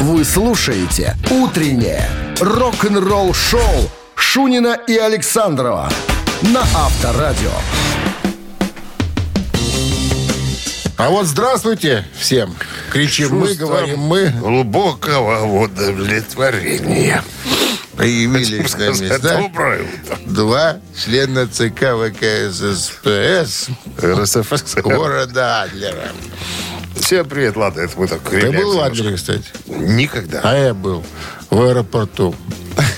Вы слушаете «Утреннее рок-н-ролл-шоу» Шунина и Александрова на Авторадио. А вот здравствуйте всем. Кричим мы, Чувство говорим мы. Глубокого удовлетворения. Появились на места Доброе утро. два члена ЦК ВКССПС РСФСР. города Адлера. Всем привет, ладно, это мы так Ты был в. Адлере, кстати? Никогда. А я был в аэропорту.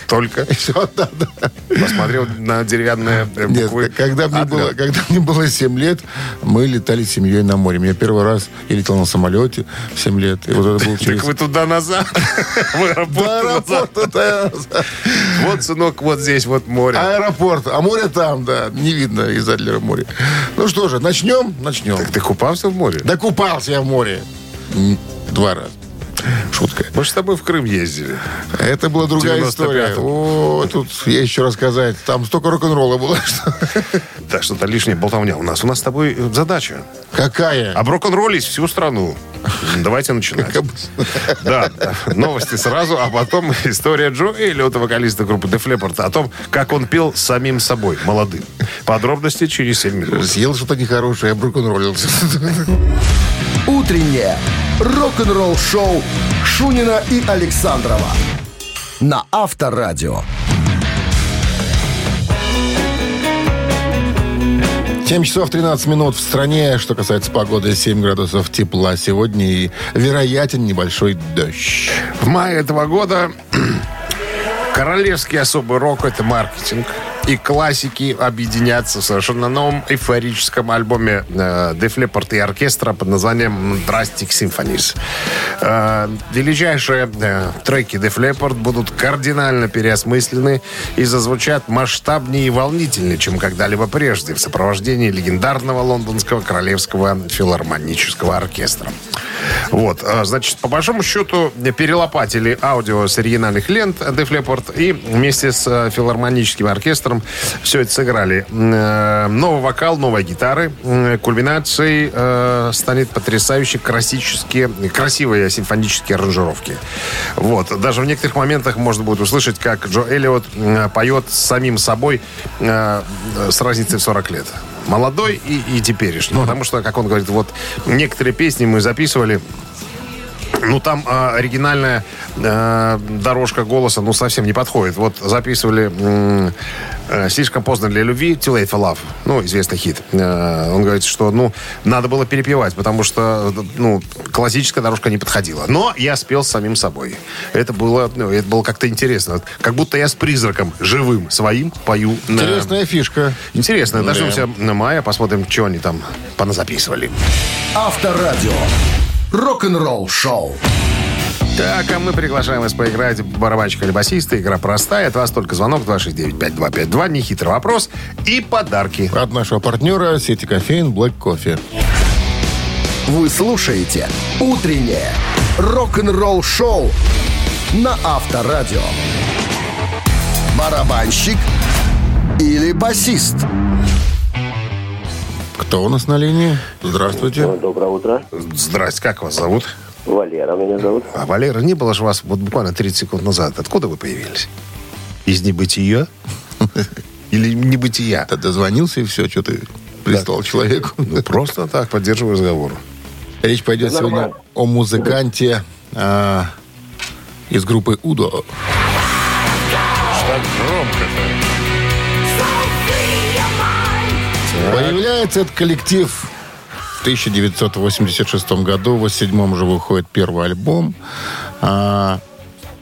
Только Все, да, да. посмотрел на деревянные э, Нет, буквы. когда мне, было, когда мне было 7 лет, мы летали с семьей на море. Я первый раз я летал на самолете в 7 лет. И вот это было через... Так вы туда-назад, в аэропорт. Вот, сынок, вот здесь вот море. Аэропорт. А море там, да. Не видно из Адлера море. Ну что же, начнем? Начнем. Так ты купался в море? Да купался я в море. Два раза. Шутка. Мы же с тобой в Крым ездили. Это была другая 95-м. история. О, тут есть еще рассказать. Там столько рок-н-ролла было. что- Так, что-то лишняя болтовня у нас. У нас с тобой э, задача. Какая? Об рок-н-ролле всю страну. Давайте начинать. Да, новости сразу, а потом история Джо Эллиота, вокалиста группы Def Leppard, о том, как он пел самим собой, молодым. Подробности через 7 минут. Съел что-то нехорошее, я роллился. «Утреннее рок-н-ролл-шоу» Шунина и Александрова на Авторадио. 7 часов 13 минут в стране. Что касается погоды, 7 градусов тепла сегодня и вероятен небольшой дождь. В мае этого года королевский особый рок – это маркетинг. И классики объединятся в совершенно новом эйфорическом альбоме э, Def Leppard и оркестра под названием Drastic Symphonies. Э, величайшие э, треки Def Leppard будут кардинально переосмыслены и зазвучат масштабнее и волнительнее, чем когда-либо прежде в сопровождении легендарного лондонского королевского филармонического оркестра. Вот, а, значит, по большому счету перелопатили аудио с оригинальных лент Def Leppard и вместе с э, филармоническим оркестром все это сыграли. Э, Новый вокал, новые гитары. М, Кульминацией э, станет потрясающе классические, красивые симфонические аранжировки. Вот, даже в некоторых моментах можно будет услышать, как Джо Эллиот поет самим собой э, с разницей в 40 лет молодой и, и теперешний. Потому что, как он говорит, вот некоторые песни мы записывали ну, там э, оригинальная э, дорожка голоса, ну, совсем не подходит. Вот записывали э, «Слишком поздно для любви», «Too late for love», ну, известный хит. Э, он говорит, что, ну, надо было перепевать, потому что, ну, классическая дорожка не подходила. Но я спел с самим собой. Это было, ну, это было как-то интересно. Как будто я с призраком живым своим пою. на- Интересная фишка. Интересно. Дождемся на мая, посмотрим, что они там поназаписывали. Авторадио. Рок-н-ролл шоу. Так, а мы приглашаем вас поиграть в барабанщика или басиста. Игра простая. От вас только звонок 269-5252. Нехитрый вопрос. И подарки. От нашего партнера сети кофеин Black Кофе. Вы слушаете «Утреннее рок-н-ролл шоу» на Авторадио. Барабанщик или басист? Кто у нас на линии? Здравствуйте. Доброе утро. Здрасте, как вас зовут? Валера меня зовут. А, Валера, не было же вас вот буквально 30 секунд назад. Откуда вы появились? Из небытия? Или небытия? Ты дозвонился и все, что ты пристал человеку. Ну, просто так, поддерживаю разговор. Речь пойдет сегодня о музыканте а, из группы Удо. Появляется этот коллектив в 1986 году. В 1987 уже выходит первый альбом. А,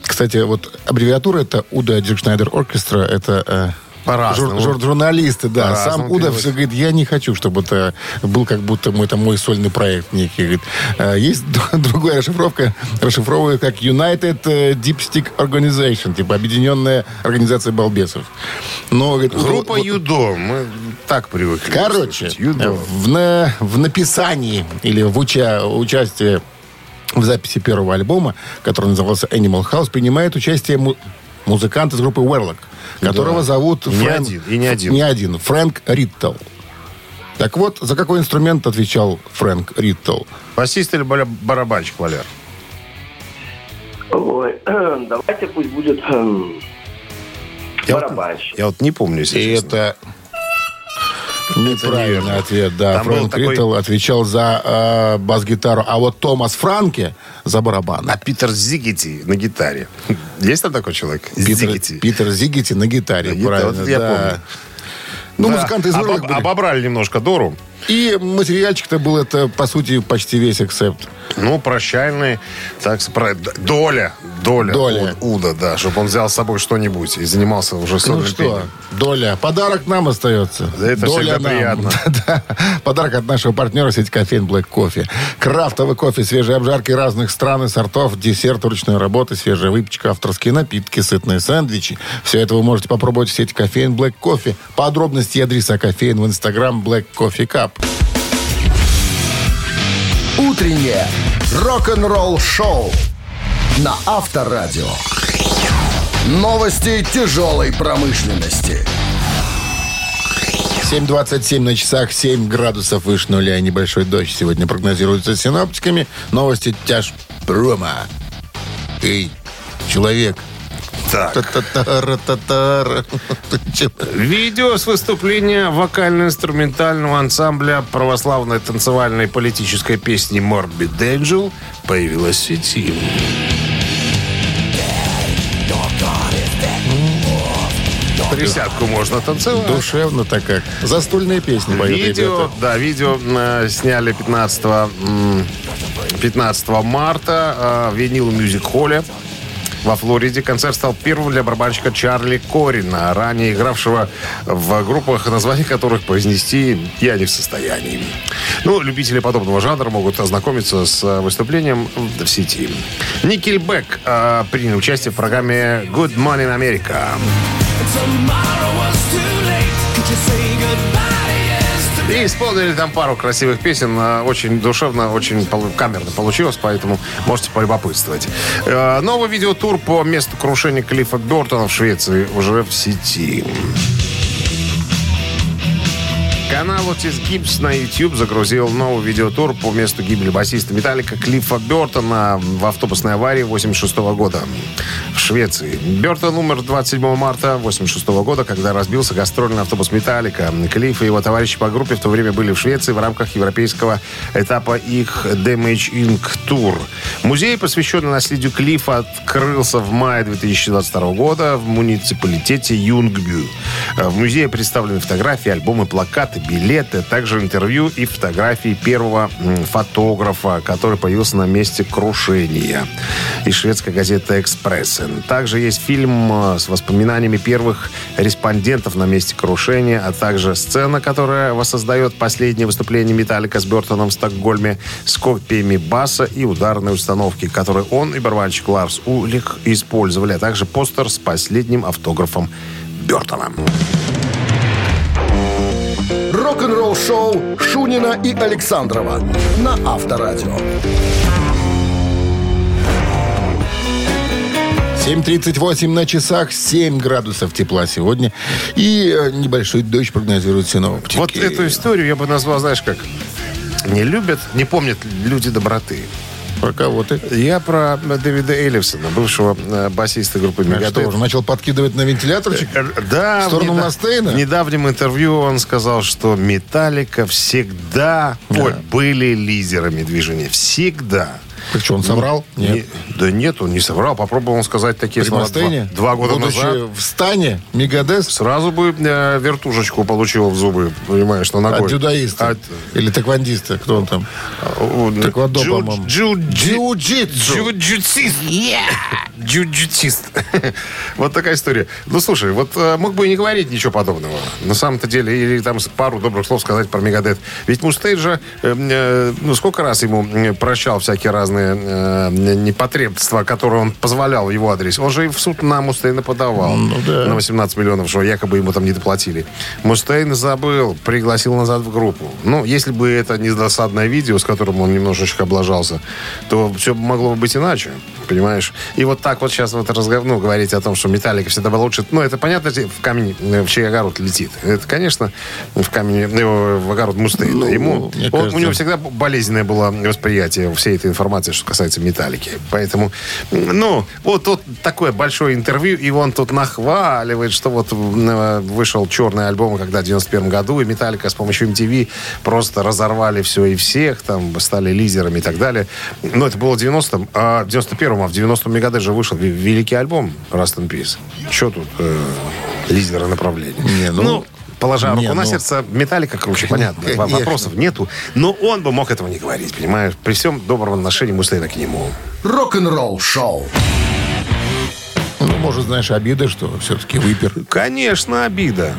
кстати, вот аббревиатура это Уда Дирк Шнайдер Оркестра. Это э. Жур- жур- журналисты, да. Сам переводится. все говорит, я не хочу, чтобы это был как будто мой, это мой сольный проект некий. Говорит, «Э, есть другая расшифровка, расшифровывает как United э, Deep Stick Organization, типа объединенная организация балбесов. Но, говорит, Группа вот- Юдо. Мы так привыкли. Короче. Юдо. в, на- в написании или в уча- участии в записи первого альбома, который назывался Animal House, принимает участие му- музыкант из группы Warlock, которого зовут И не Фрэнк- один, и не один. Не один. Фрэнк Риттл. Так вот, за какой инструмент отвечал Фрэнк Риттл? Басист или бараб- барабанщик, Валер? Ой, давайте пусть будет эм, Я вот, барабанщик. я вот не помню, если И честно. это неправильный ответ, да. Там Фрэнк такой- Ритл отвечал за э, бас-гитару, а вот Томас Франке за барабаны. А Питер Зигити на гитаре. Есть там такой человек? Питер, Зигити. Питер Зигити на гитаре, На правильно, вот я да. помню. Ну, Да. музыканты из Обоб-. Обобрали немножко Дору. И материальчик-то был это, по сути, почти весь акцепт. Ну, прощальный, так сказать, доля, доля, Доля. У- Уда, да, чтобы он взял с собой что-нибудь и занимался уже Ну сольным что, пением. доля. Подарок нам остается. Да это доля всегда приятно. Да. Подарок от нашего партнера сети кофеин Black Coffee. Крафтовый кофе, свежие обжарки разных стран и сортов, десерт ручной работы, свежая выпечка, авторские напитки, сытные сэндвичи. Все это вы можете попробовать в сети кофеин Black Coffee. Подробности и адреса кофеин в инстаграм Black Coffee Cup. Утреннее рок-н-ролл-шоу на Авторадио. Новости тяжелой промышленности. 7.27 на часах, 7 градусов выше нуля. Небольшой дождь сегодня прогнозируется синоптиками. Новости тяж прома. Эй, человек. Так. Видео с выступления вокально-инструментального ансамбля православной танцевальной политической песни Morbid Angel появилось в сети. Присядку можно танцевать. Душевно так как. Застольные песни поют Видео, ребята. да, видео э, сняли 15, м, 15 марта э, в Винил Мюзик Холле. Во Флориде концерт стал первым для барабанщика Чарли Корина, ранее игравшего в группах, названия которых произнести я не в состоянии. Ну, любители подобного жанра могут ознакомиться с э, выступлением в сети. Никельбек э, принял участие в программе Good Morning America. И исполнили там пару красивых песен. э, Очень душевно, очень камерно получилось, поэтому можете полюбопытствовать. Э, Новый видеотур по месту крушения Клиффа Бертона в Швеции уже в сети. Канал Otis Gibbs на YouTube загрузил новый видеотур по месту гибели басиста Металлика Клиффа Бертона в автобусной аварии 86 года в Швеции. Бертон умер 27 марта 86 года, когда разбился гастрольный автобус Металлика. Клифф и его товарищи по группе в то время были в Швеции в рамках европейского этапа их Damage Inc. Tour. Музей, посвященный наследию Клиффа, открылся в мае 2022 года в муниципалитете Юнгбю. В музее представлены фотографии, альбомы, плакаты, билеты, также интервью и фотографии первого фотографа, который появился на месте крушения. И шведская газета «Экспрессен». Также есть фильм э, с воспоминаниями первых респондентов на месте крушения, а также сцена, которая воссоздает последнее выступление Металлика с Бертоном в Стокгольме с копиями баса и ударной установки, которые он и барабанщик Ларс Улих использовали, а также постер с последним автографом Бертона. Рок-н-ролл-шоу Шунина и Александрова на Авторадио. 7.38 на часах, 7 градусов тепла сегодня. И э, небольшой дождь прогнозируют синоптики. Вот эту историю я бы назвал, знаешь, как не любят, не помнят люди доброты. Про кого ты? Я про Дэвида Эллифсона, бывшего э, басиста группы А что, Мегадет. уже начал подкидывать на вентиляторчик? Э, Да, В сторону неда- Мастейна? В недавнем интервью он сказал, что Металлика всегда ой, были лидерами движения. Всегда. Так что, он соврал? Нет. Не- да нет, он не соврал. Попробовал он сказать такие При слова два, Мастейне? два года Будучи назад. в стане, Мегадес Сразу бы э, вертушечку получил в зубы, понимаешь, что ногой. от дзюдоиста. От- Или тэквондиста. Кто он там? Тэквондо, джу- по-моему. джу- Джиу-джитсу. Джиу-джитсист. Джиу-джитсист. Вот такая история. Ну, слушай, вот э, мог бы и не говорить ничего подобного. На самом-то деле, или там пару добрых слов сказать про Мегадет. Ведь Мустейн же, э, э, ну, сколько раз ему прощал всякие разные э, непотребства, которые он позволял в его адрес. Он же и в суд на Мустейна подавал. Ну, да. На 18 миллионов, что якобы ему там не доплатили. Мустейн забыл, пригласил назад в группу. Ну, если бы это не досадное видео, с которым он немножечко облажался, то все могло бы быть иначе. Понимаешь? И вот так вот сейчас вот разговор, ну, говорить о том, что Металлика всегда была лучше. Ну, это понятно, в камень, э, в чей огород летит. Это, конечно, в камень, ну, в огород Мустейна. Ну, Ему, он- кажется- у него всегда болезненное было восприятие всей этой информации, что касается Металлики. Поэтому, ну, вот тут такое большое интервью, и он тут нахваливает, что вот э, вышел черный альбом, когда в 91 году, и Металлика с помощью MTV просто разорвали все и всех, там, стали лидерами и так далее. Но это было в 90-м, а в 91-м, а в 90-м Мегадет же вышел ве- великий альбом Rust in Peace. Что тут э, лидеры направления? Не, ну, положа не, руку на ну. сердце, Металлика круче, понятно. Конечно. Вопросов нету. Но он бы мог этого не говорить, понимаешь? При всем добром отношении Мустейна к нему. Рок-н-ролл шоу. Ну, может, знаешь, обида, что все-таки выпер. Конечно, обида.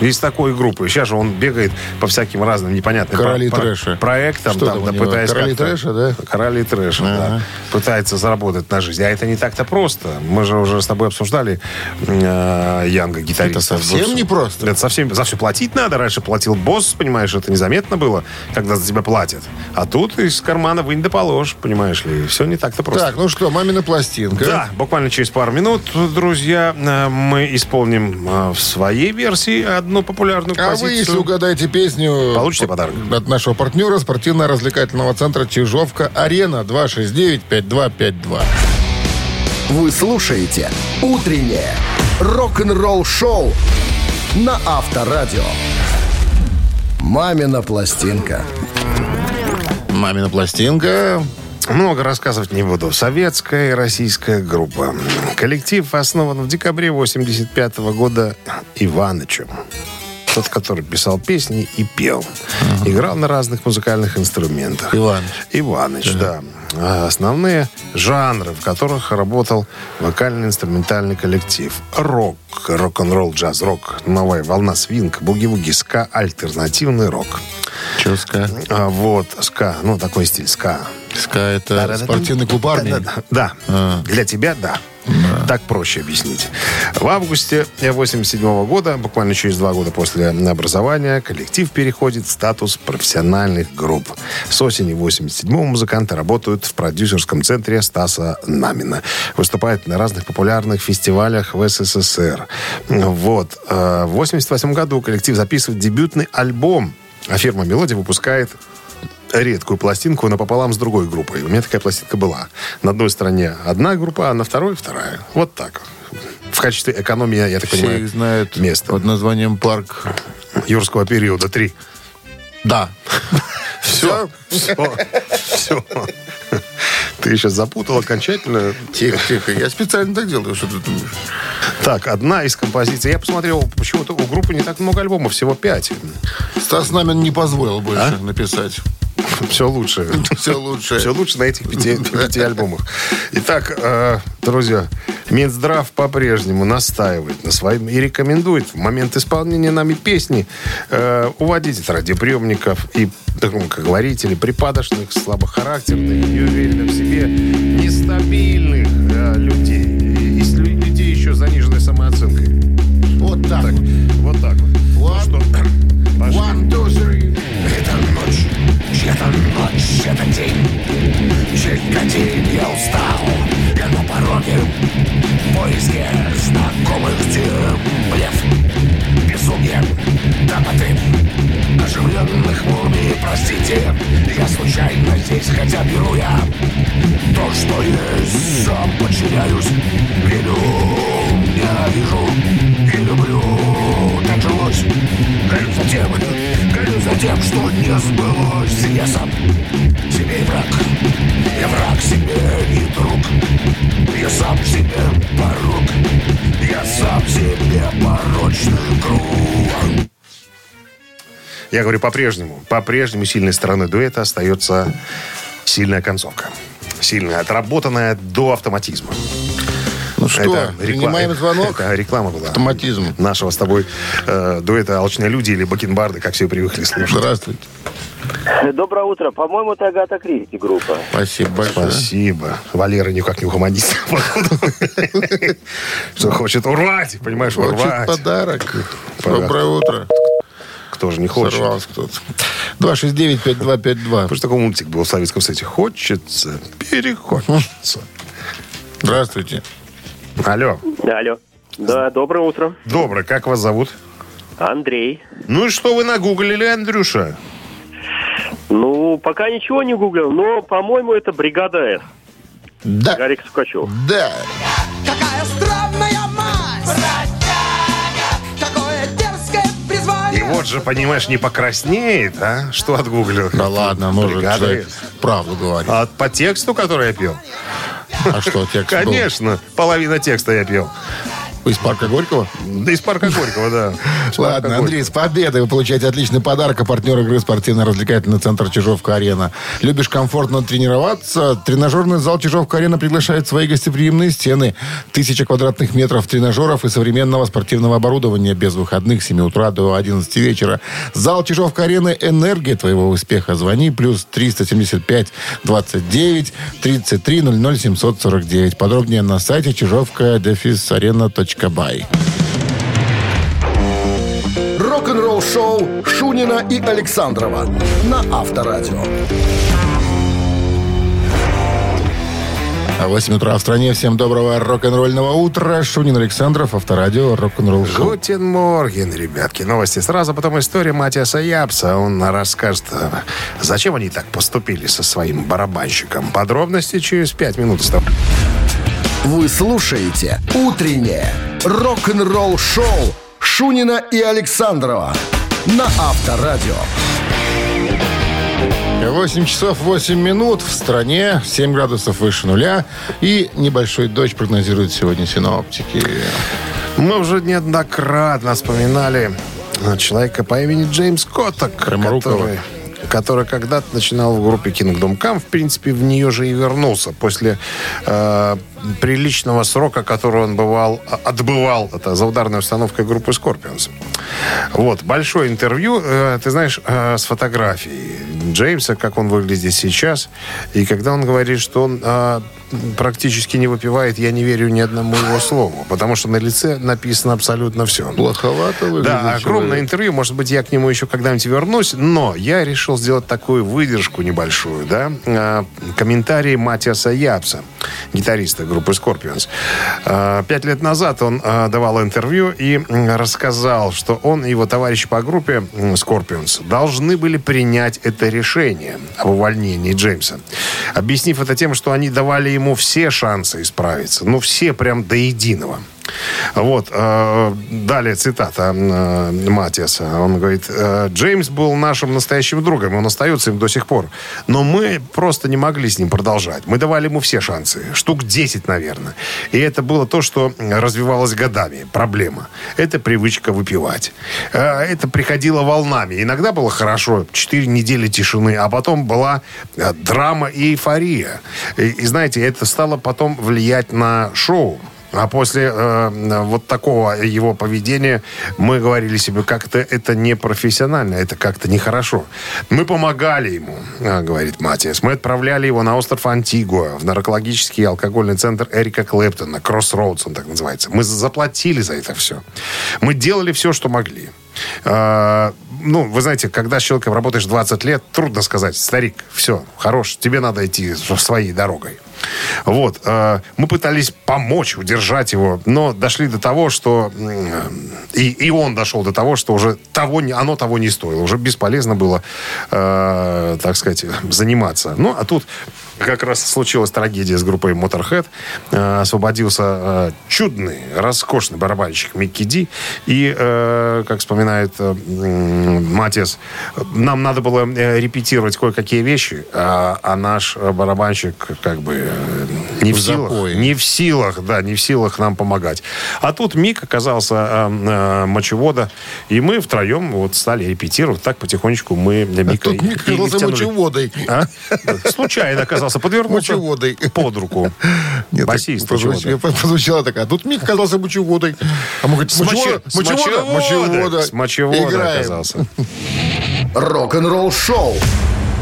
Из такой группы. Сейчас же он бегает по всяким разным непонятным Короли про- трэша. проектам. Что там, да, пытаясь Короли трэша, да? Короли трэша, да. Ага. Пытается заработать на жизнь. А это не так-то просто. Мы же уже с тобой обсуждали э, Янга, гитариста. Это совсем Вот, непросто. Это совсем... За все платить надо. Раньше платил босс, понимаешь, это незаметно было, когда за тебя платят. А тут из кармана вынь да положь, понимаешь ли. Все не так-то просто. Так, ну что, мамина пластинка. Да, буквально через пару минут, друзья, э, мы исполним э, в своей версии одну популярную А композицию. вы, если угадаете песню... Получите подарок. От нашего партнера спортивно-развлекательного центра «Чижовка-Арена» 269-5252. Вы слушаете «Утреннее рок-н-ролл-шоу» на Авторадио. «Мамина пластинка». Мамина пластинка. Много рассказывать не буду. Советская и российская группа. Коллектив основан в декабре 85 года Иванычем. Тот, который писал песни и пел. Играл на разных музыкальных инструментах. Иваныч. Иваныч, да. А Основные жанры, в которых работал вокально-инструментальный коллектив. Рок, рок-н-ролл, джаз-рок, новая волна свинг, буги-вуги, ска, альтернативный рок. Че ска? А, вот, ска, ну, такой стиль ска. Ска это спортивный клуб армии. Да, да, да. Для тебя да. Так проще объяснить. В августе 87 года, буквально через два года после образования, коллектив переходит в статус профессиональных групп. С осени 87 музыканты работают в продюсерском центре Стаса Намина. Выступают на разных популярных фестивалях в СССР. Вот. Э, В 88 году коллектив записывает дебютный альбом, а фирма «Мелодия» выпускает редкую пластинку напополам с другой группой. У меня такая пластинка была. На одной стороне одна группа, а на второй вторая. Вот так. В качестве экономии, я так Все понимаю, их знают место. под названием «Парк». юрского периода. Три. Да. Все. Все. Все. Ты сейчас запутал окончательно. Тихо, тихо. Я специально так делаю, что ты думаешь. Так, одна из композиций. Я посмотрел, почему-то у группы не так много альбомов, всего пять. Стас Намин не позволил больше написать. Все лучше. Все лучше. Все лучше на этих пяти, пяти альбомах. Итак, э, друзья, Минздрав по-прежнему настаивает на своем и рекомендует в момент исполнения нами песни э, уводить от радиоприемников и громкоговорителей, припадочных, слабохарактерных, неуверенных в себе, нестабильных э, людей. И, людей еще с заниженной самооценкой. Вот так. Так, это день день я устал. Я на пороге В поиске знакомых тем безумие, топоты Оживленных мумий, простите Я случайно здесь, хотя беру я То, что есть, сам подчиняюсь Верю, ненавижу и люблю. Так жилось, горю за тем что не сбылось Я сам себе враг Я враг себе и друг Я сам себе порог Я сам себе порочный круг Я говорю по-прежнему. По-прежнему сильной стороной дуэта остается сильная концовка. Сильная, отработанная до автоматизма. Ну что, Это принимаем звонок? Это реклама была. Автоматизм. Нашего с тобой э, дуэта «Алчные люди» или «Бакенбарды», как все привыкли слушать. Здравствуйте. Доброе утро. По-моему, это Агата Кристи группа. Спасибо большое. Спасибо. Валера никак не угомонится. Что хочет урвать, понимаешь, Хочет урвать. подарок. Подарок. Доброе утро. Кто же не хочет? Сорвался кто-то. 269-5252. Потому что такой мультик был в Советском Союзе. Хочется, перехочется. Здравствуйте. Алло. Алло. Да, доброе утро. Добрый, как вас зовут? Андрей. Ну и что вы нагуглили, Андрюша? Ну, пока ничего не гуглил, но, по-моему, это бригада С. Да. Гарик Сукачев. Да. Какая странная мать! Бродяга! Какое дерзкое И призвание! вот же, понимаешь, не покраснеет, а? Что отгуглил? Да ладно, может, человек правду говорит. А по тексту, который я пел? А что, текст? Конечно, половина текста я пел. Из парка Горького? Да из парка Горького, да. Ладно. Андрей, с победой вы получаете отличный подарок. А партнер игры спортивно-развлекательный центр Чижовка-Арена. Любишь комфортно тренироваться? Тренажерный зал Чижовка-Арена приглашает в свои гостеприимные стены. Тысяча квадратных метров тренажеров и современного спортивного оборудования без выходных с 7 утра до 11 вечера. Зал Чижовка-Арены – энергия твоего успеха. Звони плюс 375 29 33 00 749. Подробнее на сайте чижовка арена.бай. Рок-н-ролл шоу Шунина и Александрова на Авторадио. А 8 утра в стране. Всем доброго рок-н-ролльного утра. Шунин Александров, Авторадио, рок-н-ролл. Гутен Морген, ребятки. Новости сразу, потом история Матиаса Япса. Он расскажет, э, зачем они так поступили со своим барабанщиком. Подробности через пять минут. Стоп. Вы слушаете «Утреннее рок-н-ролл-шоу» Шунина и Александрова на Авторадио. 8 часов 8 минут в стране, 7 градусов выше нуля и небольшой дождь прогнозируют сегодня синоптики. Мы уже неоднократно вспоминали э, человека по имени Джеймс Котток, который, который когда-то начинал в группе Kingdom Come, в принципе, в нее же и вернулся после э, приличного срока, который он бывал, а, отбывал это, за ударной установкой группы Scorpions. Вот, большое интервью, э, ты знаешь, э, с фотографией Джеймса, как он выглядит сейчас, и когда он говорит, что он э, практически не выпивает, я не верю ни одному его слову, потому что на лице написано абсолютно все. Плоховато выглядит Да, огромное человек. интервью. Может быть, я к нему еще когда-нибудь вернусь. Но я решил сделать такую выдержку небольшую, да. Комментарии Матиаса Япса, гитариста группы Scorpions. А, Пять лет назад он а, давал интервью и рассказал, что он и его товарищи по группе Scorpions должны были принять это решение об увольнении Джеймса. Объяснив это тем, что они давали ему все шансы исправиться. Ну, все прям до единого. Вот, э, далее цитата э, Матиаса. Он говорит, «Э, Джеймс был нашим настоящим другом, он остается им до сих пор. Но мы просто не могли с ним продолжать. Мы давали ему все шансы, штук 10, наверное. И это было то, что развивалось годами. Проблема. Это привычка выпивать. Это приходило волнами. Иногда было хорошо, 4 недели тишины, а потом была драма и эйфория. И, и знаете, это стало потом влиять на шоу. А после э, вот такого его поведения мы говорили себе, как-то это не профессионально, это как-то нехорошо. Мы помогали ему, э, говорит Матиас. Мы отправляли его на остров Антигуа, в наркологический алкогольный центр Эрика Клэптона, Кроссроудс он так называется. Мы заплатили за это все. Мы делали все, что могли. Э, ну, вы знаете, когда с человеком работаешь 20 лет, трудно сказать, старик, все, хорош, тебе надо идти своей дорогой. Вот. э, мы пытались помочь, удержать его, но дошли до того, что... И, и он дошел до того, что уже того, оно того не стоило. Уже бесполезно было, э, так сказать, заниматься. Ну, а тут как раз случилась трагедия с группой Motorhead. Э, освободился э, чудный, роскошный барабанщик Микки Ди. И, э, как вспоминает э, м, Матиас, нам надо было э, репетировать кое-какие вещи, а, а наш барабанщик как бы э, не в, В силах. запое. Не в силах, да, не в силах нам помогать. А тут Мик оказался э, э, мочевода, и мы втроем вот стали репетировать. Так потихонечку мы Мика Тут Мик оказался мочеводой. А? Случайно оказался, подвернулся Мочеводой. под руку. Нет, Басист прозвучало- прозвучало такая. Тут Мик оказался мочеводой. А мы говорим, мочевода, мочевода, мочеводой. мочевода. С мочеводой оказался. Рок-н-ролл шоу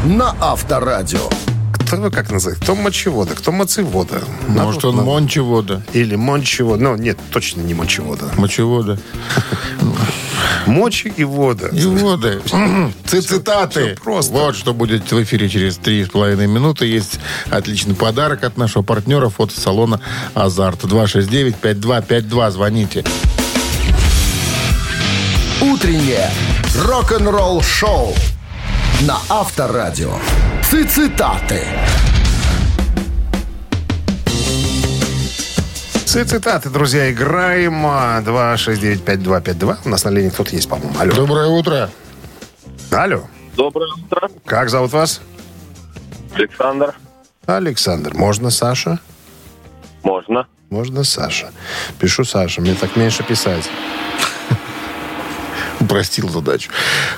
на Авторадио. Его как называет? Кто мочевода, кто мочевода? Может, он мончевода, Или мончевода. Ну, нет, точно не мочевода. мочевода. Мочи и вода. И воды. Ц- Цитаты. просто. Вот что будет в эфире через три с половиной минуты. Есть отличный подарок от нашего партнера фотосалона «Азарт». 269-5252. Звоните. Утреннее рок-н-ролл-шоу на Авторадио. Цитаты. Ци- Цитаты, друзья, играем. А, 269-5252. У нас на линии кто-то есть, по-моему. Алло. Доброе утро. Алло. Доброе утро, Как зовут вас? Александр. Александр. Можно Саша? Можно. Можно Саша. Пишу Саша. Мне так меньше писать. Упростил задачу.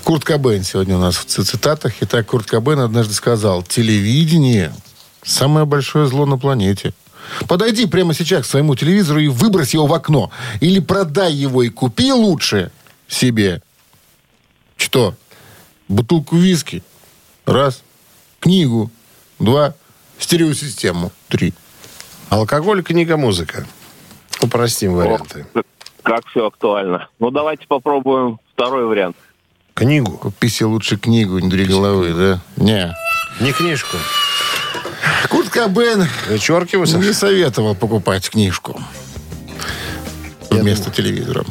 Курт Кобейн сегодня у нас в ци- цитатах. Итак, Курт Кобейн однажды сказал, телевидение – самое большое зло на планете. Подойди прямо сейчас к своему телевизору и выбрось его в окно. Или продай его и купи лучше себе. Что? Бутылку виски. Раз. Книгу. Два. Стереосистему. Три. Алкоголь, книга, музыка. Упростим варианты. Ох, как все актуально. Ну, давайте попробуем второй вариант. Книгу. Купи себе лучше книгу, не дури головы, да? Не. Не книжку. Курт Кобейн Вычеркивайся. Не советовал покупать книжку вместо телевизора.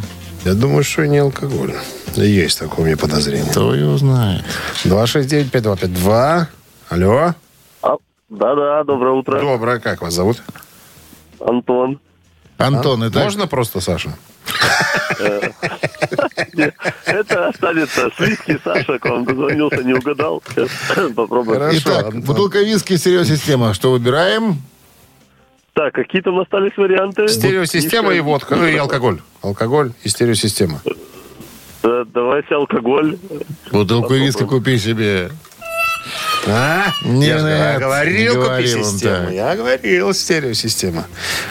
Я думаю, что и не алкоголь. Есть такое у меня подозрение. Кто его знает? 269-5252. Алло. А, да-да, доброе утро. Доброе. Как вас зовут? Антон. Антон, это Можно просто Саша? Это останется с виски, Саша, к вам дозвонился, не угадал. Попробуем. Хорошо. Итак, бутылка виски, стереосистема. Что выбираем? Так, какие там остались варианты? Стереосистема и водка. Ну и алкоголь. Алкоголь и стереосистема. Да, Давайте алкоголь. Бутылку виски купи себе. А? Нет, я, же не говорил, купи систему. Я говорил, стереосистема.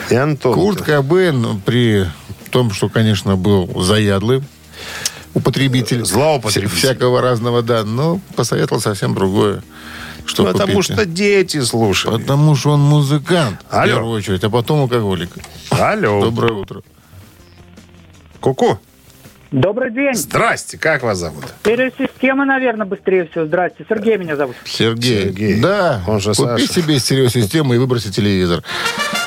И Антон. Курт Кобейн при том, что, конечно, был заядлый употребитель. Злоупотребитель. вся- Всякого разного, да. Но посоветовал совсем другое. Что Потому купить. что дети слушают. Потому что он музыкант, в Алло. первую очередь, а потом алкоголик. Алло. Доброе утро. Ку-ку. Добрый день. Здрасте. Как вас зовут? Стереосистема, наверное, быстрее всего. Здрасте. Сергей меня зовут. Сергей. Сергей. Да, Он же купи Саша. себе стереосистему и выброси телевизор.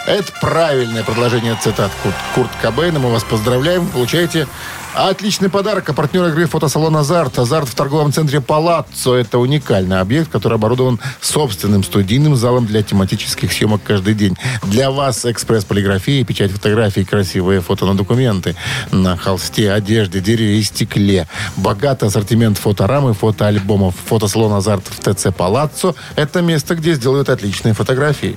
Это правильное продолжение цитат Курт, Курт Кобейна. Мы вас поздравляем. Вы получаете отличный подарок. А партнер игры фотосалон «Азарт». «Азарт» в торговом центре «Палаццо». Это уникальный объект, который оборудован собственным студийным залом для тематических съемок каждый день. Для вас экспресс-полиграфия, печать фотографий, красивые фото на документы, на холсте, одежде, дереве и стекле. Богатый ассортимент фоторам и фотоальбомов. Фотосалон «Азарт» в ТЦ «Палаццо» – это место, где сделают отличные фотографии.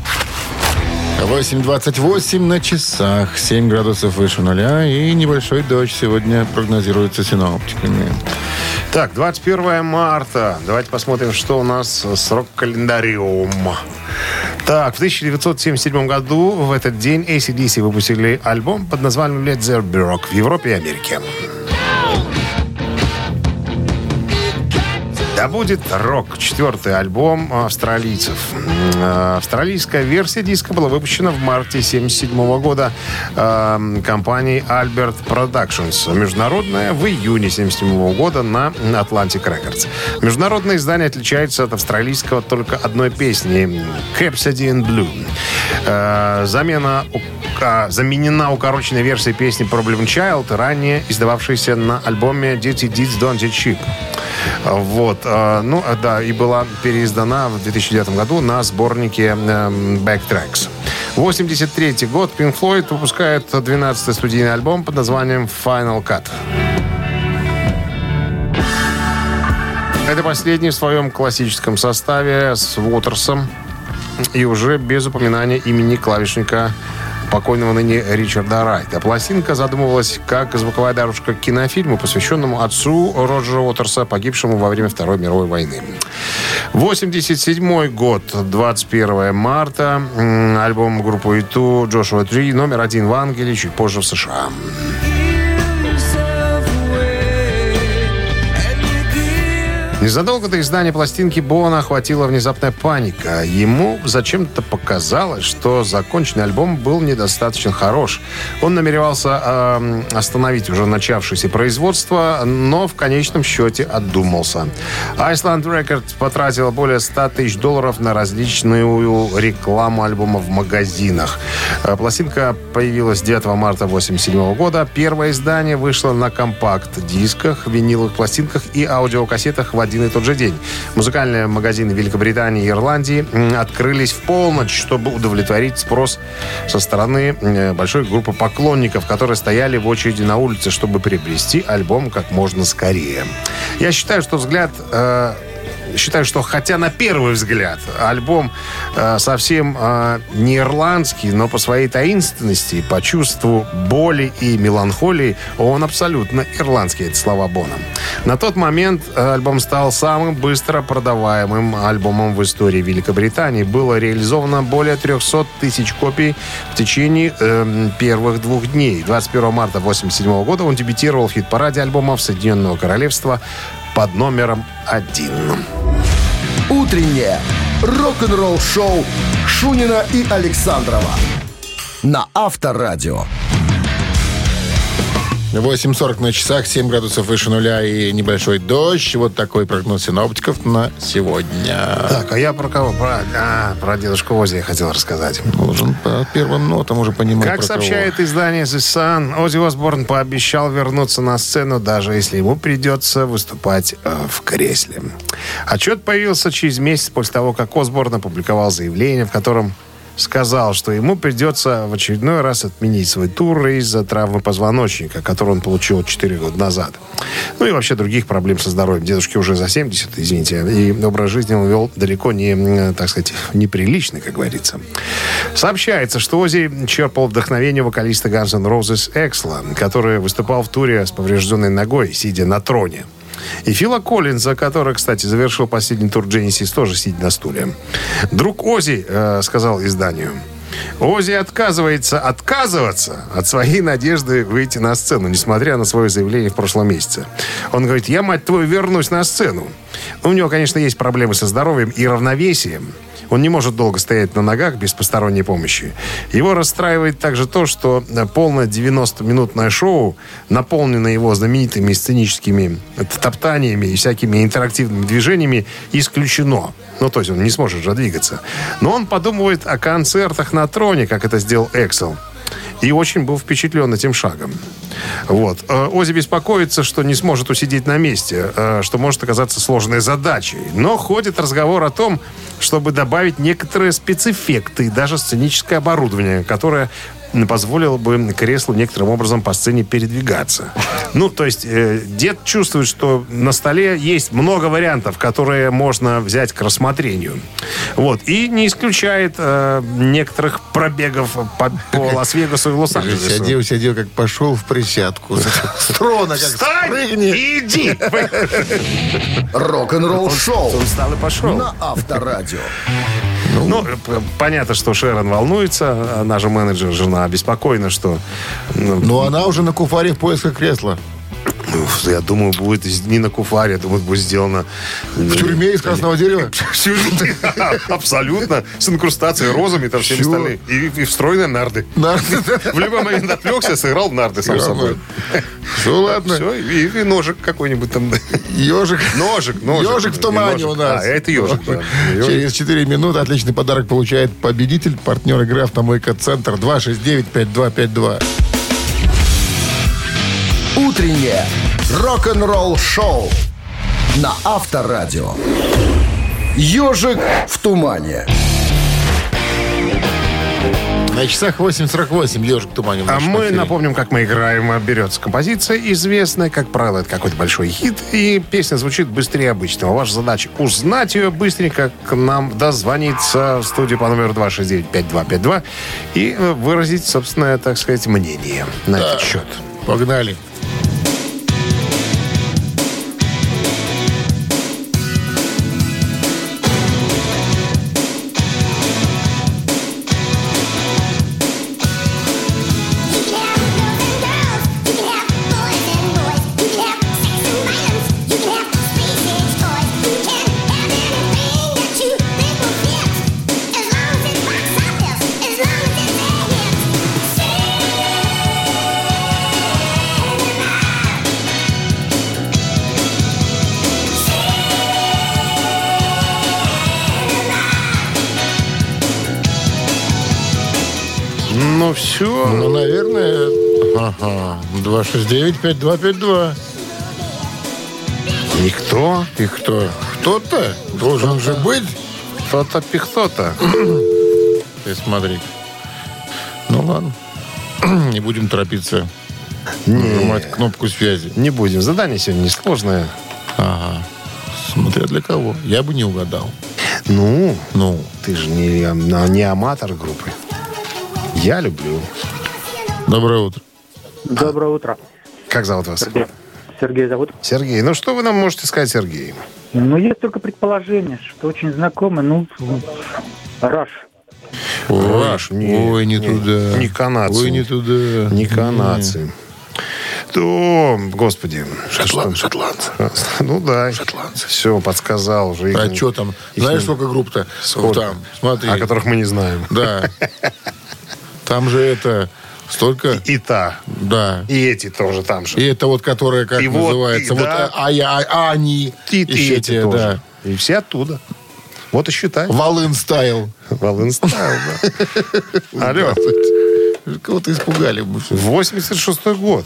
8.28 на часах, 7 градусов выше нуля и небольшой дождь сегодня прогнозируется синоптиками. Так, 21 марта. Давайте посмотрим, что у нас с рок-календариум. Так, в 1977 году в этот день ACDC выпустили альбом под названием Led Zeppelin в Европе и Америке. Да будет рок. Четвертый альбом австралийцев. М, Австралийская версия диска была выпущена в марте 1977 года э, компанией Albert Productions. Международная в июне 1977 года на Atlantic Records. Международное издание отличается от австралийского только одной песни Capsody in Blue. Э, замена а, заменена укороченной версией песни Problem Child, ранее издававшейся на альбоме Dirty Deeds Don't Get Cheap. Вот. э, Ну, э, да, и была переиздана в 2009 году на сборнике эм, Backtracks. 83 год Pink Floyd выпускает 12-й студийный альбом под названием Final Cut. Это последний в своем классическом составе с Уотерсом и уже без упоминания имени клавишника покойного ныне Ричарда Райта. Пластинка задумывалась как звуковая дорожка к кинофильму, посвященному отцу Роджера Уотерса, погибшему во время Второй мировой войны. 87 год, 21 марта. Альбом группы Иту Джошуа 3, номер один в Англии, чуть позже в США. Незадолго до издания пластинки Бона охватила внезапная паника. Ему зачем-то показалось, что законченный альбом был недостаточно хорош. Он намеревался эм, остановить уже начавшееся производство, но в конечном счете отдумался. Iceland Records потратила более 100 тысяч долларов на различную рекламу альбома в магазинах. Э, Пластинка появилась 9 марта 1987 года. Первое издание вышло на компакт-дисках, виниловых пластинках и аудиокассетах в один и тот же день. Музыкальные магазины Великобритании и Ирландии открылись в полночь, чтобы удовлетворить спрос со стороны большой группы поклонников, которые стояли в очереди на улице, чтобы приобрести альбом как можно скорее. Я считаю, что взгляд э, считаю, что хотя на первый взгляд альбом э, совсем э, не ирландский, но по своей таинственности, по чувству боли и меланхолии, он абсолютно ирландский, это слова Бона. На тот момент э, альбом стал самым быстро продаваемым альбомом в истории Великобритании. Было реализовано более 300 тысяч копий в течение э, первых двух дней. 21 марта 1987 года он дебютировал в хит-параде альбомов Соединенного Королевства под номером один. Утреннее рок-н-ролл-шоу Шунина и Александрова на Авторадио. 8.40 на часах, 7 градусов выше нуля и небольшой дождь. Вот такой прогноз синоптиков на сегодня. Так, а я про кого? Про, а, про дедушку Ози я хотел рассказать. Должен по первым нотам уже понимать, Как про кого. сообщает издание The Sun, Оззи Осборн пообещал вернуться на сцену, даже если ему придется выступать э, в кресле. Отчет появился через месяц после того, как Осборн опубликовал заявление, в котором сказал, что ему придется в очередной раз отменить свой тур из-за травмы позвоночника, которую он получил 4 года назад. Ну и вообще других проблем со здоровьем. Дедушке уже за 70, извините, и образ жизни он вел далеко не, так сказать, неприличный, как говорится. Сообщается, что Ози черпал вдохновение вокалиста Guns N' Roses Эксла, который выступал в туре с поврежденной ногой, сидя на троне. И Фила Коллинза, который, кстати, завершил последний тур Дженнисис, тоже сидя на стуле. Друг Ози э, сказал изданию, Ози отказывается отказываться от своей надежды выйти на сцену, несмотря на свое заявление в прошлом месяце. Он говорит, я, мать твою, вернусь на сцену. У него, конечно, есть проблемы со здоровьем и равновесием. Он не может долго стоять на ногах без посторонней помощи. Его расстраивает также то, что э, полное 90-минутное шоу, наполненное его знаменитыми сценическими топтаниями и всякими интерактивными движениями, исключено. Ну, то есть он не сможет же двигаться. Но он подумывает о концертах на троне, как это сделал Эксел. И очень был впечатлен этим шагом. Вот. Э, Ози беспокоится, что не сможет усидеть на месте, э, что может оказаться сложной задачей. Но ходит разговор о том, чтобы добавить некоторые спецэффекты и даже сценическое оборудование, которое позволило бы креслу некоторым образом по сцене передвигаться. Ну, то есть э, дед чувствует, что на столе есть много вариантов, которые можно взять к рассмотренению. Вот. И не исключает э, некоторых пробегов по, по Лас-Вегасу и Лос-Анджелесу. Сидел, сидел, как пошел в присядку. С трона, как Встань и иди! Рок-н-ролл-шоу Он встал и пошел. на Авторадио. Ну, п- понятно, что Шерон волнуется, она же менеджер, жена обеспокоена, что... ну, Но она уже на куфаре в поисках кресла. Ну, я думаю, будет из- не на куфаре, я думаю, будет сделано... В тюрьме из красного дерева. Абсолютно. С инкрустацией, розами там всеми остальными. И, встроенные нарды. Да. В любой момент отвлекся, сыграл в нарды сам собой. Все, ладно. Все, и, ножик какой-нибудь там. Ежик. Ножик, ножик. Ежик в тумане у нас. А, это ежик. Через 4 минуты отличный подарок получает победитель, партнер игры «Автомойка Центр» 269-5252. Утреннее рок-н-ролл-шоу на Авторадио. Ежик в тумане. На часах 8.48 ежик в тумане. А мы эфире. напомним, как мы играем. Берется композиция известная, как правило, это какой-то большой хит, и песня звучит быстрее обычного. Ваша задача узнать ее быстренько, к нам дозвониться в студию по номеру 269-5252 и выразить собственное, так сказать, мнение на этот счет. Погнали. Ну все. Ну, наверное. Ага. 269-5252. Никто. И кто? Кто-то должен же быть. Кто-то пихто-то. Ты смотри. Ну ладно. Не будем торопиться. Нажимать кнопку связи. Не будем. Задание сегодня несложное. Ага. Смотря для кого. Я бы не угадал. Ну, Ну, ты же не, ам- не аматор группы. Я люблю. доброе утро. Доброе утро. Как зовут вас? Сергей. Сергей зовут. Сергей. Ну, что вы нам можете сказать, Сергей? Ну, есть только предположение, что очень знакомый, ну, Раш. Ой, Раш, не, ой, не, не, туда. не канадцы. Ой, не туда. Не канадцы. То, господи. Шотланд- что- шотландцы. Ну да. Шотландцы. Все, подсказал уже. А Их- что там? их Знаешь, сколько групп-то? Сколько? Там, смотри. О которых мы не знаем. Да. Там же это столько... И та. Да. И эти тоже там же. И это вот, которая, как И вот, называется, и вот да. а, я, а, они. И, и еще эти тоже. да. И все оттуда. Вот и считай. Волын стайл. Волын стайл, да. Алло. Кого-то испугали. всё. 86-й год.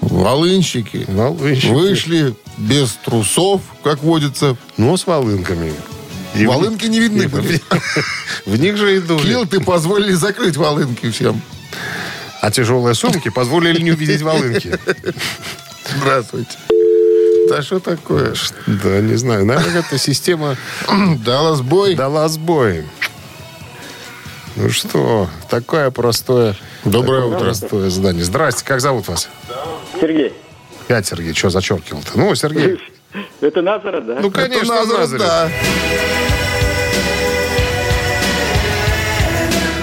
Волынщики Волынщики. вышли без трусов, как водится. Но с волынками. И Волынки не видны были. В, в них же и дули. Килты позволили закрыть волынки всем. А тяжелые сумки позволили не увидеть волынки. Здравствуйте. Да что такое? Да, не знаю. Наверное, эта система Дала сбой. дала сбой. Ну что, такое простое... Доброе такое утро. Простое задание. Здрасте, как зовут вас? Сергей, Пять, Сергей, что зачеркивал-то? Ну, Сергей. это Назарет, да? Ну, конечно, Это да.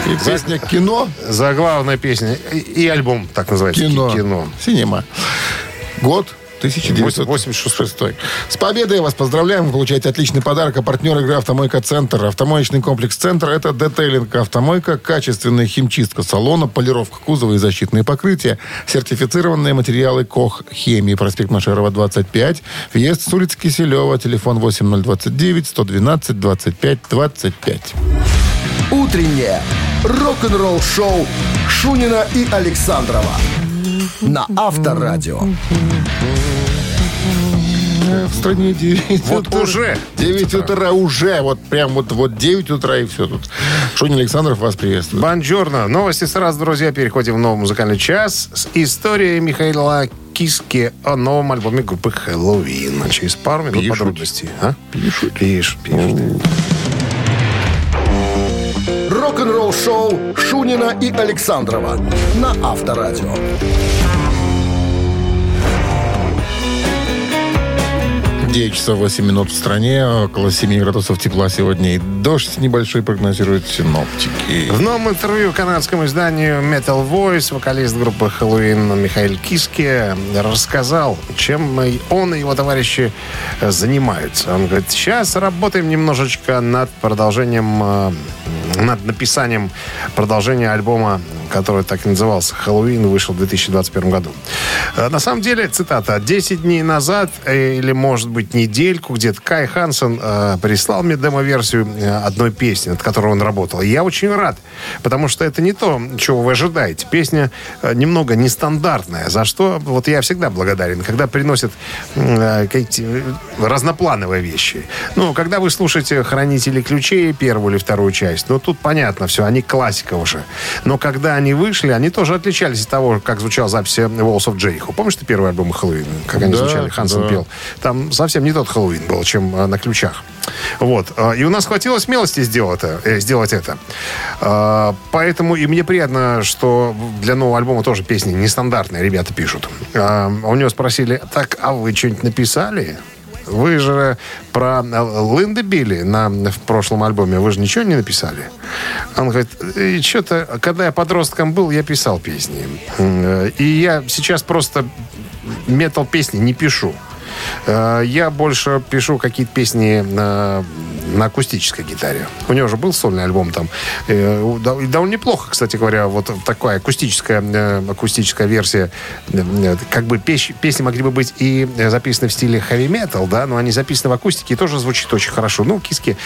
И песня «Кино». Заглавная песня и, и альбом, так называется. Кино. Кино. Синема. Год 1986. С победой вас поздравляем. Вы получаете отличный подарок. А партнер игры «Автомойка Центр». Автомоечный комплекс «Центр» — это детейлинг «Автомойка», качественная химчистка салона, полировка кузова и защитные покрытия, сертифицированные материалы КОХ «Хемии». Проспект Машерова, 25. Въезд с улицы Киселева. Телефон 8029 112 25 25. Утреннее рок-н-ролл-шоу Шунина и Александрова на Авторадио. В стране 9 Вот утра. уже 9 утра уже. Вот прям вот, вот 9 утра и все тут. Шунин Александров вас приветствует. Бонжорно. Новости сразу, друзья. Переходим в новый музыкальный час с историей Михаила Киски о новом альбоме группы Хэллоуин. Через пару минут Пишут. подробностей. А? Пишут. Пишут, пишут. Рок-н-ролл-шоу Шунина и Александрова на Авторадио. 9 часов 8 минут в стране. Около 7 градусов тепла сегодня. И дождь небольшой прогнозируют синоптики. В новом интервью канадскому изданию Metal Voice вокалист группы Хэллоуин Михаил Киски рассказал, чем он и его товарищи э, занимаются. Он говорит, сейчас работаем немножечко над продолжением, э, над написанием продолжения альбома, который так и назывался «Хэллоуин», вышел в 2021 году. Э, На самом деле, цитата, «10 дней назад, э, или, может быть, недельку, где-то Кай Хансен э, прислал мне демо-версию э, одной песни, над которой он работал. Я очень рад, потому что это не то, чего вы ожидаете. Песня немного нестандартная, за что вот я всегда благодарен, когда приносят э, какие-то разноплановые вещи. Ну, когда вы слушаете «Хранители ключей», первую или вторую часть, ну, тут понятно все, они классика уже. Но когда они вышли, они тоже отличались от того, как звучала запись Walls of Jericho. Помнишь ты первый альбом Хэллоуин, как они Да, звучали, Хансен да. пел? Там совсем не тот Хэллоуин был, чем э, на ключах. Вот. Э, И у нас хватило смелости сделать это. сделать это. Э, Поэтому и мне приятно, что для нового альбома тоже песни нестандартные ребята пишут. Э, У него спросили, так, а вы что-нибудь написали? Вы же про э, Линда Билли на, в прошлом альбоме, вы же ничего не написали? Он говорит, что-то, когда я подростком был, я писал песни. Э, И я сейчас просто метал песни не пишу. Э, Я больше пишу какие-то песни э, на акустической гитаре. У него же был сольный альбом там. Э, да- и довольно неплохо, кстати говоря, вот такая акустическая, э, акустическая версия. Э, Как бы песни, песни могли бы быть и записаны в стиле heavy metal, да, но они записаны в акустике и тоже звучит очень хорошо. Ну, киски,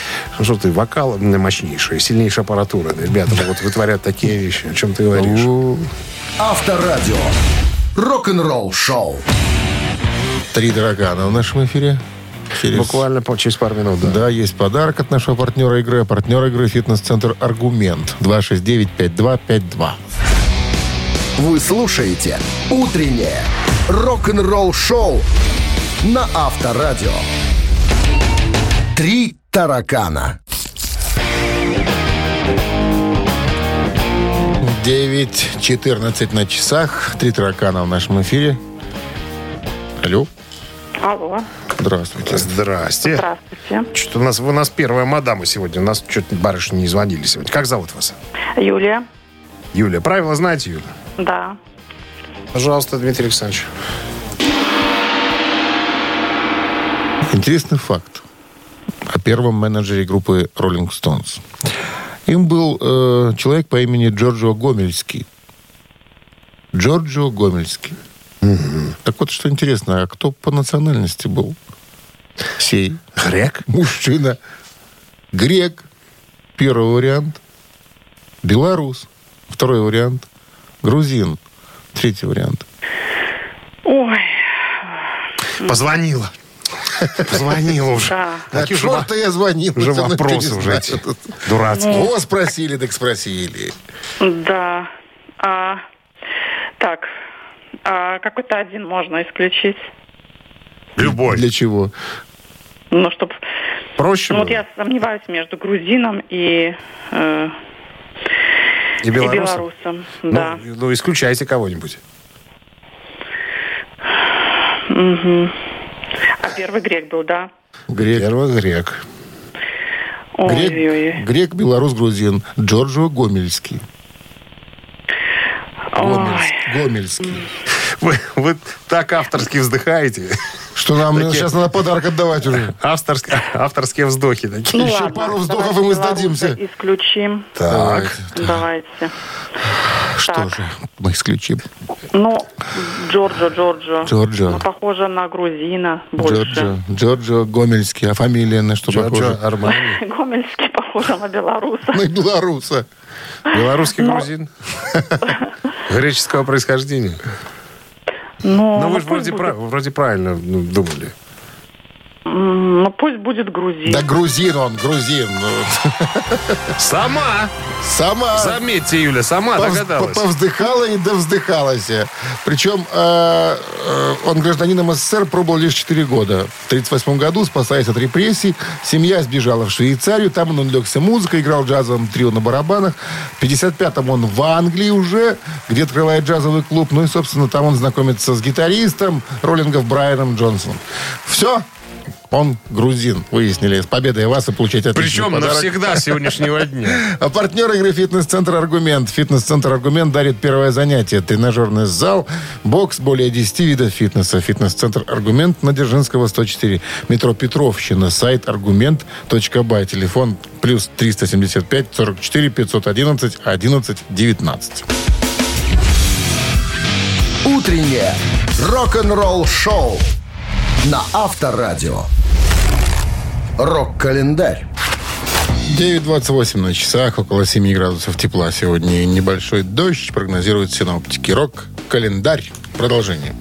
что ты, вокал мощнейший, сильнейшая аппаратура. Ребята могут вытворять такие вещи, о чем ты говоришь. Авторадио. Рок-н-ролл шоу. Три таракана в нашем эфире. Через- Буквально по- через пару минут, да. Да, есть подарок от нашего партнера игры. А Партнер игры «Фитнес-центр Аргумент». 269-5252. Вы слушаете «Утреннее рок-н-ролл шоу» на Авторадио. Три таракана. 9.14 на часах. Три таракана в нашем эфире. Алло. Алло, Здравствуйте. Здрасте. здравствуйте. Что-то у нас, у нас первая мадама сегодня. У нас что-то барышни не звонили сегодня. Как зовут вас? Юлия, Юля. Правила знаете, Юля? да. Пожалуйста, Дмитрий Александрович. Интересный факт о первом менеджере группы Rolling Stones. Им был э, человек по имени Джорджо Гомельский. Джорджо Гомельский. Так вот, что интересно, а кто по национальности был? Сей. Грек? Мужчина. Грек. Первый вариант. Белорус. Второй вариант. Грузин. Третий вариант. Ой, Позвонила. Позвонила уже. да. Же чёрта я звонил. уже вопросы не уже эти дурацкие. О, спросили, так спросили. Да. А, так, а какой-то один можно исключить. Любой. Для чего? Ну, чтоб... Проще Ну, вот было? я сомневаюсь между грузином и, э, И и белорусом? белорусом. Ну, Да. ну, исключайте кого-нибудь. Мгм. А первый грек был, да? Грек. Первый грек. Ой-ой-ой. Грек, грек, белорус, грузин. Джорджо Гомельский. Гомельский. Гомельский. Вы, вы так авторски вздыхаете. Что нам Такие- сейчас надо подарок отдавать уже? Авторские, авторские вздохи такие. Ну, Еще ладно, пару вздохов, давайте и мы сдадимся. Исключим. Так. Давайте. Что Так. же, мы исключим. Ну, Джорджо, Джорджо. Джорджо. Ну, похоже на грузина больше. Джорджо, Джорджо Гомельский. А фамилия на что Джорджо похожа? Армани. Гомельский похоже на белоруса. На белоруса. Белорусский грузин. Греческого происхождения. Ну, Ну, вы же вроде, прав- вроде правильно ну, думали. Ну, пусть будет грузин. Да грузин он, грузин. Сама! Сама. Заметьте, Юля, сама Повз- догадалась. Повздыхала и довздыхалась. Причем э, э, он гражданином СССР пробовал лишь 4 года. В 1938 году, спасаясь от репрессий, семья сбежала в Швейцарию. Там он увлекся музыкой, играл в джазовом трио на барабанах. В 1955-м он в Англии уже, где открывает джазовый клуб. Ну и, собственно, там он знакомится с гитаристом роллингов Брайаном Джонсоном. Все. Он грузин, выяснили. С победой вас и получать отличный Причем подарок. навсегда с сегодняшнего дня. А партнер игры «Фитнес-центр Аргумент». «Фитнес-центр Аргумент» дарит первое занятие. Тренажерный зал, бокс, более 10 видов фитнеса. «Фитнес-центр Аргумент» на Дзержинского, 104. Метро Петровщина. Сайт аргумент.бай. Телефон плюс 375 44 511 11 19. Утреннее рок-н-ролл шоу на Авторадио. Рок-календарь. 9.28 на часах, около 7 градусов тепла. Сегодня небольшой дождь, прогнозируют синоптики. Рок-календарь. Продолжение.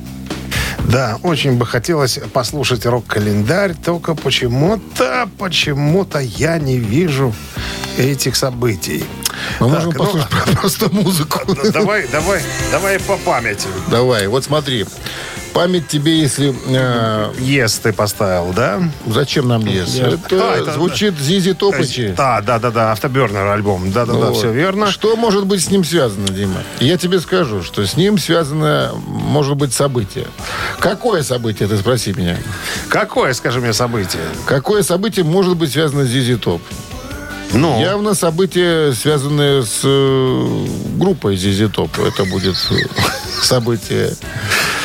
Да, очень бы хотелось послушать рок-календарь, только почему-то, почему-то я не вижу этих событий. Мы Так, можем ну, послушать просто музыку. Ну, Давай, давай, давай по памяти. Давай, вот смотри. Память тебе, если... э, Ес ты поставил, да? зачем нам ЕС? Я- Это, А, это- звучит Зизи Топычи. Да, да, да, да, автобернер альбом. Да, да, да, Вот. все верно. Что может быть с ним связано, Дима? Я тебе скажу, что с ним связано, может быть, событие. Какое событие, ты спроси меня? Какое, скажи мне, событие? Какое событие может быть связано с Зизи Топ? Ну, Явно событие, связанное с э, группой Зизи Топ. Это будет э, событие.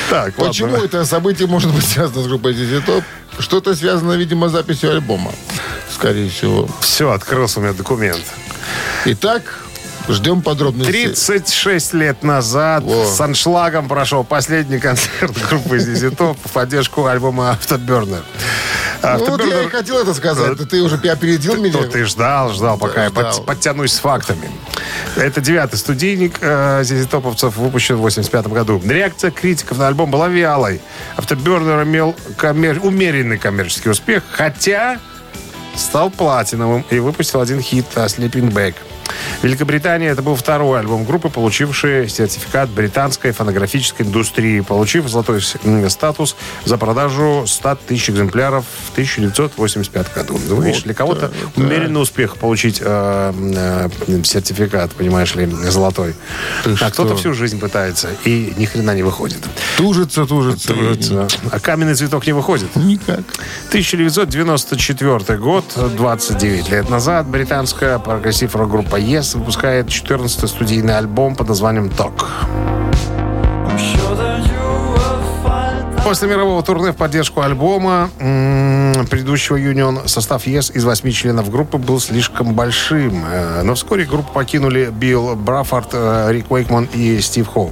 Так, Почему ладно. это событие может быть связано с группой ZZ Top? Что-то связано, видимо, с записью альбома. скорее всего. Все, открылся у меня документ. Итак, ждем подробностей. 36 лет назад Во. с аншлагом прошел последний концерт группы ZZ Top в поддержку альбома Afterburner. Ну, вот я и хотел это сказать. Да Ты уже опередил меня. Ну, ты ждал, ждал, пока я ждал. под- подтянусь с фактами. Это девятый студийник э, ZZ Топовцев, выпущен в 85 году. Реакция критиков на альбом была вялой. Afterburner имел коммер- умеренный коммерческий успех, хотя стал платиновым и выпустил один хит э, «Sleeping Bag». В Великобритании это был второй альбом группы, получивший сертификат британской фонографической индустрии, получив золотой статус за продажу 100 тысяч экземпляров в 1985 году. Ну, видишь, для кого-то умеренный успех получить э, э, сертификат, понимаешь ли, золотой. Ты а кто-то всю жизнь пытается и ни хрена не выходит. Тужится, тужится. Тужится. А каменный цветок не выходит. Никак. 1994 год, 29 лет назад, британская прогрессив-рок группа Yes выпускает 14-й студийный альбом под названием «Talk». После мирового турне в поддержку альбома предыдущего Union состав Yes из восьми членов группы был слишком большим. Э, Но вскоре группу покинули Билл Браффорд, э, Рик Уэйкман и Стив Хоу.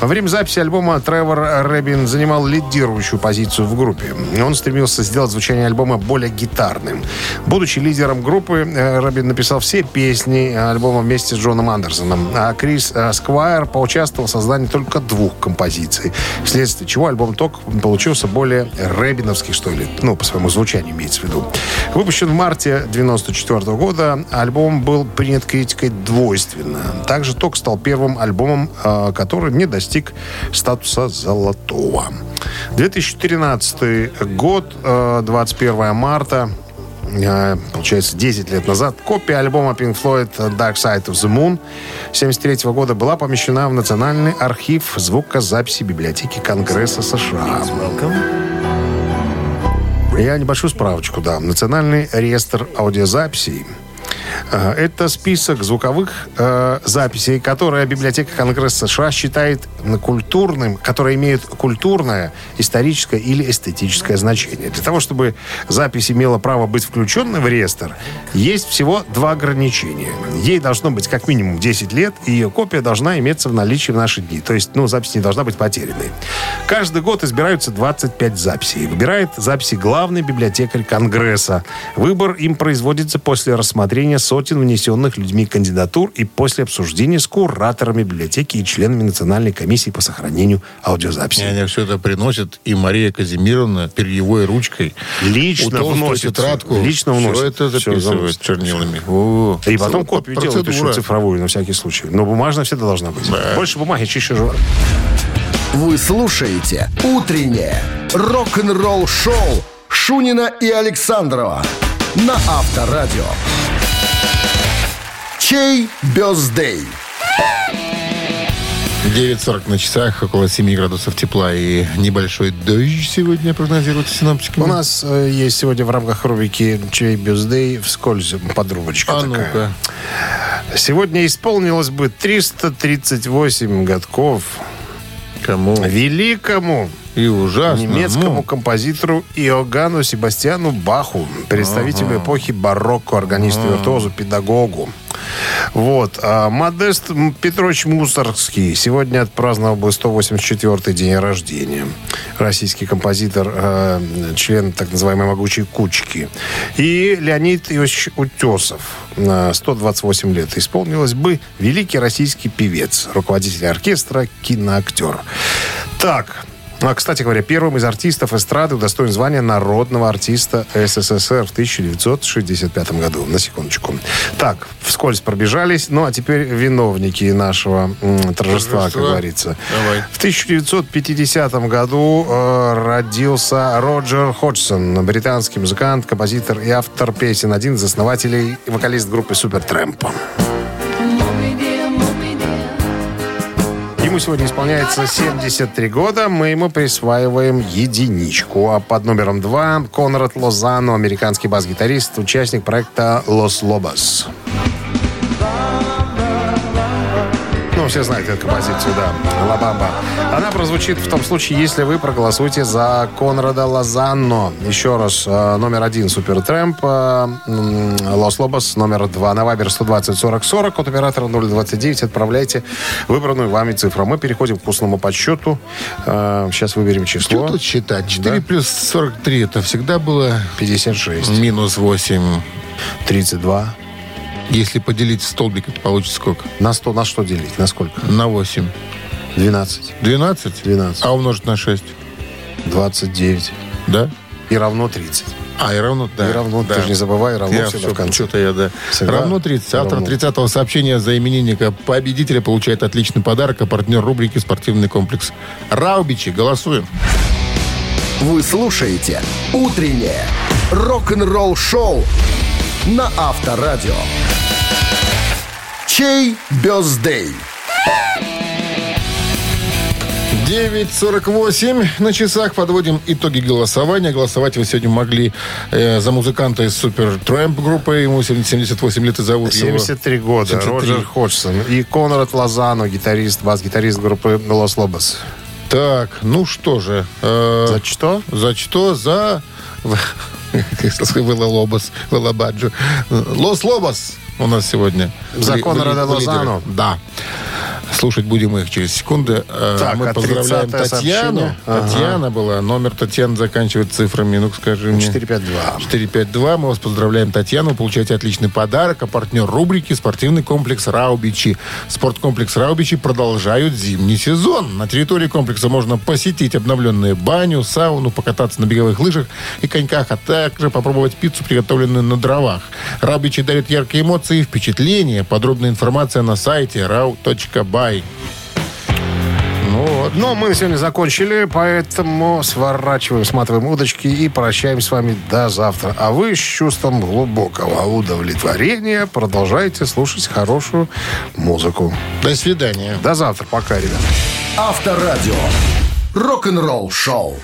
Во время записи альбома Тревор Рэббин занимал лидирующую позицию в группе. Он стремился сделать звучание альбома более гитарным. Будучи лидером группы, э, Рэббин написал все песни альбома вместе с Джоном Андерсоном. А Крис э, Сквайр поучаствовал в создании только двух композиций. Вследствие чего альбом «Ток» получился более рэббиновский, что ли. Ну, по своему звучанию имеется в виду. Выпущен в марте 1994 года, альбом был принят критикой двойственно. Также «Ток» стал первым альбомом, э, который не достиг статуса золотого. 2013 год, э, 21 марта, э, получается, 10 лет назад, копия альбома Pink Floyd Dark Side of the Moon 73 года была помещена в Национальный архив звукозаписи библиотеки Конгресса США. Я небольшую справочку дам. Национальный реестр аудиозаписей Э, Это список звуковых э, записей, которые библиотека Конгресса США считает культурным, которые имеют культурное, историческое или эстетическое значение. Для того, чтобы запись имела право быть включенной в реестр, есть всего два ограничения. Ей должно быть как минимум 10 лет, и ее копия должна иметься в наличии в наши дни. То есть, ну, запись не должна быть потерянной. Каждый год избираются 25 записей. Выбирает записи главный библиотекарь Конгресса. Выбор им производится после рассмотрения сотен внесенных людьми кандидатур и после обсуждения с кураторами библиотеки и членами Национальной комиссии по сохранению И аудиозаписей. они все это приносят, и Мария Казимировна перьевой ручкой Лично вносит. тетрадку. Лично Все вносит. это Всё записывает заносит. чернилами. О, И потом копию делают, пишут цифровую на всякий случай. Но бумажная всегда должна быть. Больше бумаги, чище жура. Вы слушаете «Утреннее рок-н-ролл-шоу» Шунина и Александрова на Авторадио. Чей бездей? 9.40 на часах, около 7 градусов тепла и небольшой дождь сегодня прогнозируется синоптиками. У нас э, есть сегодня в рамках рубрики «Чей бюздей» вскользь подрубочка А такая. ну-ка. Сегодня исполнилось бы 338 годков Кому? великому И ужасно. немецкому Ну, композитору Иоганну Себастьяну Баху, представителю эпохи барокко, органисту, виртуозу, педагогу. Вот. А Модест Петрович Мусоргский сегодня отпраздновал бы 184-й день рождения. Российский композитор, э, член так называемой «Могучей кучки». И Леонид Иосифович Утесов, на 128 лет. Исполнилось бы великий российский певец, руководитель оркестра, киноактер. Так, а, кстати говоря, первым из артистов эстрады удостоен звания народного артиста СССР в 1965 году. На секундочку. Так, вскользь пробежались. Ну, а теперь виновники нашего м, торжества, как говорится. Давай. В 1950 году э, родился Роджер Ходжсон, британский музыкант, композитор и автор песен. Один из основателей и вокалист группы Супертрэмп. Ему сегодня исполняется 73 года. Мы ему присваиваем единичку. А под номером два Конрад Лозано, американский бас-гитарист, участник проекта «Лос Лобос». Все знают эту композицию, да. Лабамба. Она прозвучит в том случае, если вы проголосуете за Конрада Лозанно. Еще раз, э, номер один Супертрэмп, э, м, Лос Лобос, номер два на Вайбер 120 40 40, от оператора 029. Отправляйте выбранную вами цифру. Мы переходим к вкусному подсчету. Э, Сейчас выберем Что число. тут считать? 4 Да. плюс 43 это всегда было 56. минус 8. 32. Если поделить столбик, это получится сколько? На 100, на что делить? На сколько? На 8. 12. 12? 12. А умножить на 6? 29. Да? И равно 30. А, и равно, да. И равно, да. ты же не забывай, равно Я всегда все, в конце. что-то я, да. Всегда равно 30. Автор равно. 30-го сообщения за именинника победителя получает отличный подарок, а партнер рубрики «Спортивный комплекс». Раубичи, голосуем. Вы слушаете «Утреннее рок-н-ролл-шоу» на Авторадио. Чей бездей? 9.48 на часах. Подводим итоги голосования. Голосовать вы сегодня могли э, за музыканта из Супер Трэмп группы. Ему 78 лет и зовут его... 73 года. 73. Роджер Ходжсон. И Конрад Лозано, гитарист, бас-гитарист группы Лос Лобос. Так, ну что же. э, За что? За что? За... Вела Лобос. Лос Лобос у нас сегодня. За В ли- Конрада в ли- в лидерах. Лозано. Да. Слушать будем их через секунды. Э, Так, Мы а поздравляем 30-е Татьяну. Ага. Татьяна была. Номер Татьяны заканчивает цифрами. Ну-ка, скажи мне. 452. 452. Мы вас поздравляем, Татьяна. Вы получаете отличный подарок. А партнер рубрики «Спортивный комплекс Раубичи». Спорткомплекс Раубичи продолжают зимний сезон. На территории комплекса можно посетить обновленную баню, сауну, покататься на беговых лыжах и коньках, а также попробовать пиццу, приготовленную на дровах. Раубичи дарит яркие эмоции и впечатления. Подробная информация на сайте rau.by. Ну вот. Но мы сегодня закончили, поэтому сворачиваем, сматываем удочки и прощаемся с вами до завтра. А вы с чувством глубокого удовлетворения продолжайте слушать хорошую музыку. До свидания. До завтра. Пока, ребят. Авторадио. Рок-н-ролл-шоу.